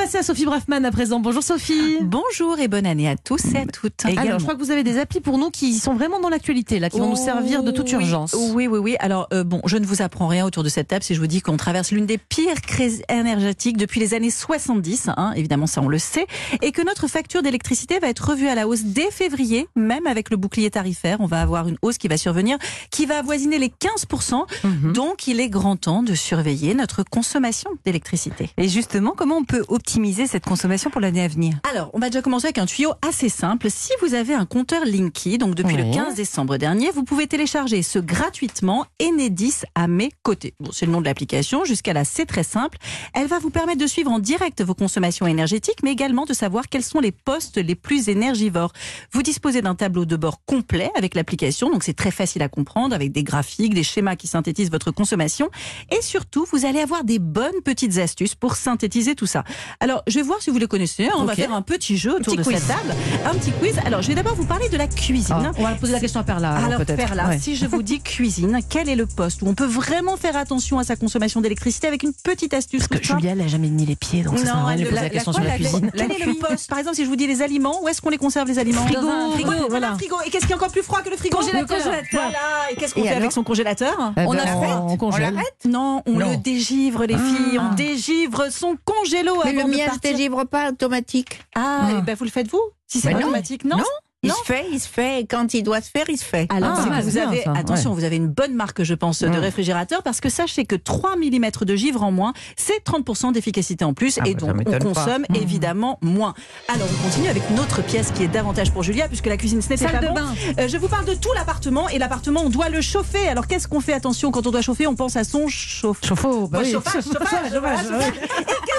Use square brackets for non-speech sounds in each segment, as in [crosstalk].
passer à Sophie Braffman à présent. Bonjour Sophie. Bonjour et bonne année à tous et à toutes. Alors, je crois que vous avez des applis pour nous qui sont vraiment dans l'actualité, là, qui vont nous servir de toute urgence. Oui, oui, oui. Alors, euh, bon, je ne vous apprends rien autour de cette table si je vous dis qu'on traverse l'une des pires crises énergétiques depuis les années 70, hein, évidemment, ça on le sait, et que notre facture d'électricité va être revue à la hausse dès février, même avec le bouclier tarifaire. On va avoir une hausse qui va survenir, qui va avoisiner les 15%. Mhm. Donc, il est grand temps de surveiller notre consommation d'électricité. Et justement, comment on peut optimiser cette consommation pour l'année à venir Alors, on va déjà commencer avec un tuyau assez simple. Si vous avez un compteur Linky, donc depuis le Oui. 15 décembre dernier, vous pouvez télécharger ce gratuitement Enedis à mes côtés. Bon, c'est le nom de l'application. Jusqu'à là, c'est très simple. Elle va vous permettre de suivre en direct vos consommations énergétiques, mais également de savoir quels sont les postes les plus énergivores. Vous disposez d'un tableau de bord complet avec l'application, donc c'est très facile à comprendre, avec des graphiques, des schémas qui synthétisent votre consommation. Et surtout, vous allez avoir des bonnes petites astuces pour synthétiser tout ça. Alors, je vais voir si vous les connaissez. On va Ok. faire un petit jeu autour Petit de quiz. cette table. Un petit quiz. Alors, je vais d'abord vous parler de la cuisine. Ah, on va poser la question à Perla. alors, Alors. Perla, Ouais. si je vous dis cuisine, quel est le poste où on peut vraiment faire attention à sa consommation d'électricité avec une petite astuce Parce que Julia, elle n'a jamais mis les pieds, donc ça sert à rien de poser la, question sur la, cuisine. Quel est le poste Par exemple, si je vous dis les aliments, où est-ce qu'on les conserve les aliments? Frigo, frigo. voilà. frigo. Et qu'est-ce qui est encore plus froid que le frigo? Congélateur. Le congélateur. Voilà. Et qu'est-ce qu'on fait avec son congélateur? Eh On ben, arrête on congèle. Non, on Non. le dégivre, les filles. Ah. On dégivre son congélo le de mien, je partir. dégivre pas automatique. Ah, Ah. eh ben vous le faites vous Si c'est non. automatique, non Non. Il Non. se fait, il se fait. Et quand il doit se faire, il se fait. Alors, Ah, que mal, vous bien, avez, ça, attention, vous avez une bonne marque, je pense, de Mm. réfrigérateur, parce que sachez que 3 mm de givre en moins, c'est 30% d'efficacité en plus, Ah et bah, ça donc on m'étonne pas. consomme Mm. évidemment moins. Alors, on continue avec une autre pièce qui est davantage pour Julia, puisque la cuisine, ce Salle pas de bon. bain. Euh, je vous parle de tout l'appartement, et l'appartement, on doit le chauffer. Alors, qu'est-ce qu'on fait? Attention, quand on doit chauffer, on pense à son chauffe. Chauffe-eau, bah oui. [laughs] chauffage, chauffage, chauffage. Et qu'on fait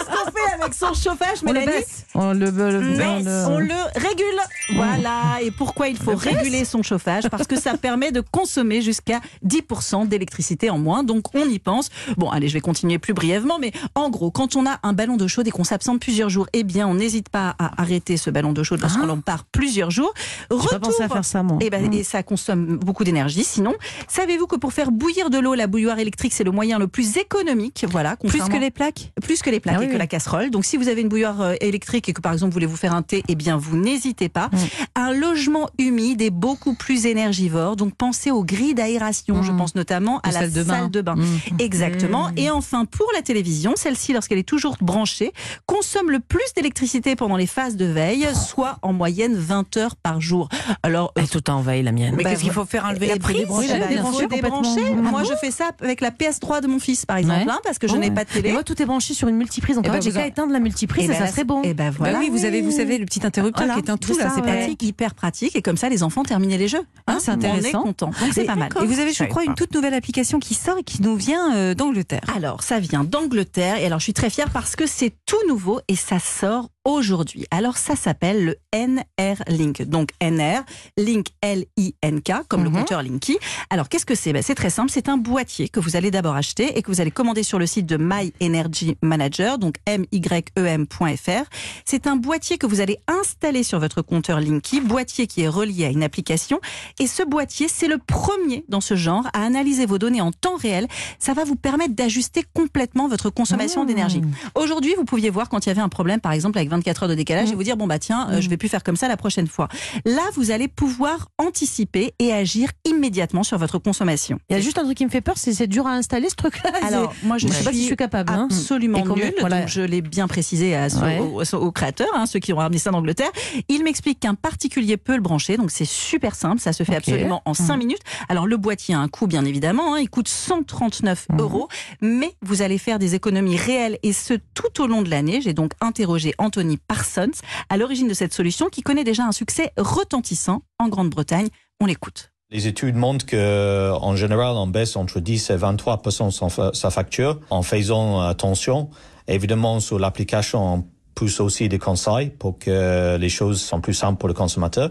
avec son chauffage, Mélanie. On le, le- mais on le- on le régule. Voilà. Et pourquoi il faut réguler son chauffage? Parce que ça permet de consommer jusqu'à 10% d'électricité en moins. Donc on y pense. Bon, allez, je vais continuer plus brièvement. Mais en gros, quand on a un ballon d'eau chaude et qu'on s'absente plusieurs jours, eh bien, on n'hésite pas à arrêter ce ballon d'eau chaude lorsqu'on en part plusieurs jours. J'ai pas pensé à faire ça, moi. Et, ben, Mm. et ça consomme beaucoup d'énergie. Sinon, savez-vous que pour faire bouillir de l'eau, la bouilloire électrique, c'est le moyen le plus économique? Voilà, Plus que les plaques? Plus que les plaques Ah oui, et que oui. la casserole. Donc si vous avez une bouilloire euh, électrique et que par exemple vous voulez vous faire un thé, eh bien vous n'hésitez pas. Mm. Un logement humide est beaucoup plus énergivore. Donc pensez aux grilles d'aération. Je Mm. pense notamment à Les la salles de bain. salle de bain. Mm. Exactement. Et enfin, pour la télévision, celle-ci, lorsqu'elle est toujours branchée, consomme le plus d'électricité pendant les phases de veille, soit en moyenne 20 heures par jour. Alors, Elle est tout en veille, la mienne. Mais bah, qu'est-ce qu'il faut faire enlever et la prise eh ben, il faut débrancher débrancher. complètement. Moi, Ah je fais ça avec la PS3 de mon fils, par exemple, Ouais. hein, parce que je Oh. n'ai pas de Et télé. moi, tout est branché sur une multiprise. Donc, Eh en ben, fait, j'ai vous qu'à en- éteindre la multiprise Eh et ben, ça là, serait bon. Eh ben voilà. Bah oui, vous avez, vous savez, le petit interrupteur Voilà, qui éteint tout c'est là, ça, c'est ouais. pratique. hyper pratique et comme ça les enfants terminaient les jeux. Ah, c'est On intéressant. est content. Donc c'est pas mal. Et vous avez, je crois, une toute nouvelle application qui sort et qui nous vient euh, d'Angleterre. Alors, ça vient d'Angleterre et alors je suis très fière parce que c'est tout nouveau et ça sort aujourd'hui. Alors ça s'appelle le NR Link. Donc NR, Link L-I-N-K, comme le Mhm. compteur Linky. Alors qu'est-ce que c'est? Ben, C'est très simple, c'est un boîtier que vous allez d'abord acheter et que vous allez commander sur le site de My Energy Manager, donc M-Y-E-M.fr. C'est un boîtier que vous allez installer sur votre compteur Linky, boîtier qui est relié à une application. Et ce boîtier, c'est le premier dans ce genre à analyser vos données en temps réel. Ça va vous permettre d'ajuster complètement votre consommation Mmh. d'énergie. Aujourd'hui, vous pouviez voir quand il y avait un problème, par exemple, avec 24 heures de décalage, Mmh. et vous dire, bon, bah tiens, euh, je vais plus faire comme ça la prochaine fois. Là, vous allez pouvoir anticiper et agir immédiatement sur votre consommation. Il y a juste un truc qui me fait peur, c'est c'est dur à installer ce truc-là. [laughs] Alors, moi, je ne sais pas si je suis capable. hein. absolument nul, voilà. donc je l'ai bien précisé à, Ouais. aux, aux- aux créateurs, hein, ceux qui ont ramené ça d'Angleterre. Il m'explique qu'un particulier peut le brancher, donc c'est super simple, ça se fait absolument en 5 minutes. Alors le boîtier a un coût bien évidemment, hein, il coûte 139 Mhm. euros, mais vous allez faire des économies réelles et ce tout au long de l'année. J'ai donc interrogé Anthony Parsons à l'origine de cette solution qui connaît déjà un succès retentissant en Grande-Bretagne. On l'écoute. Les études montrent que, en général, on baisse entre 10 et 23 son fa- sa facture en faisant attention. Évidemment, sur l'application, on pousse aussi des conseils pour que les choses soient plus simples pour le consommateur.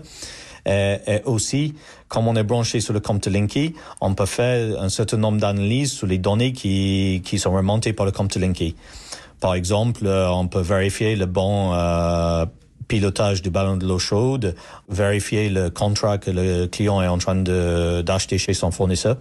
Et, et aussi, comme on est branché sur le compte Linky, on peut faire un certain nombre d'analyses sur les données qui, qui sont remontées par le compte Linky. Par exemple, euh, on peut vérifier le bon euh, pilotage du ballon de l'eau chaude, vérifier le contrat que le client est en train d'acheter chez son fournisseur.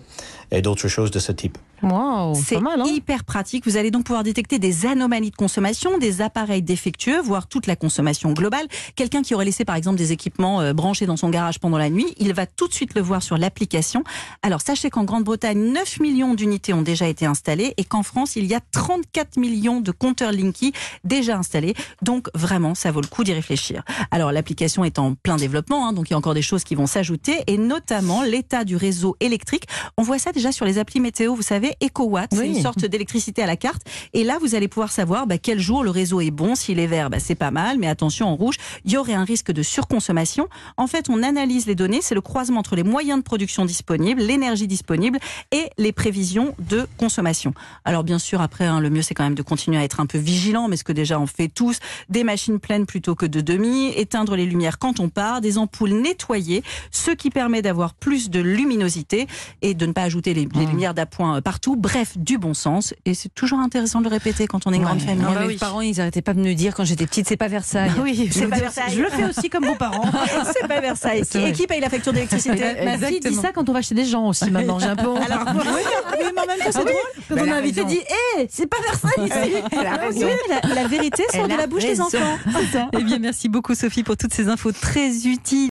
Et d'autres choses de ce type. Wow, C'est hein hyper pratique. Vous allez donc pouvoir détecter des anomalies de consommation, des appareils défectueux, voire toute la consommation globale. Quelqu'un qui aurait laissé par exemple des équipements euh, branchés dans son garage pendant la nuit, il va tout de suite le voir sur l'application. Alors sachez qu'en Grande-Bretagne, 9 millions d'unités ont déjà été installées et qu'en France, il y a 34 millions de compteurs Linky déjà installés. Donc vraiment, ça vaut le coup d'y réfléchir. Alors l'application est en plein développement, hein, donc il y a encore des choses qui vont s'ajouter et notamment l'état du réseau électrique. On voit ça déjà sur les applis météo, vous savez, EcoWatt, c'est Oui. une sorte d'électricité à la carte. Et là, vous allez pouvoir savoir bah, quel jour le réseau est bon. S'il est vert, bah, c'est pas mal, mais attention, en rouge, il y aurait un risque de surconsommation. En fait, on analyse les données, c'est le croisement entre les moyens de production disponibles, l'énergie disponible et les prévisions de consommation. Alors bien sûr, après, hein, le mieux, c'est quand même de continuer à être un peu vigilant, mais ce que déjà on fait tous, des machines pleines plutôt que de demi, éteindre les lumières quand on part, des ampoules nettoyées, ce qui permet d'avoir plus de luminosité et de ne pas ajouter les, les lumières d'appoint euh, partout. Bref, du bon sens. Et c'est toujours intéressant de le répéter quand on est une grande famille. Moi, bah mes oui. parents, ils arrêtaient pas de me dire quand j'étais petite, c'est pas Versailles. Oui, C'est je, pas le- Versailles. je le fais aussi comme vos parents. [laughs] c'est pas Versailles. Et qui paye la facture d'électricité Ma fille dit ça quand on va chez des gens aussi [laughs] maintenant. J'ai un peu. Alors, oui, mais en même temps, c'est drôle. Quand on a invité, dit Hé, c'est pas Versailles ici Ah oui, raison. mais la, vérité sort de la bouche des enfants. Eh bien, merci beaucoup Sophie pour toutes ces infos très utiles.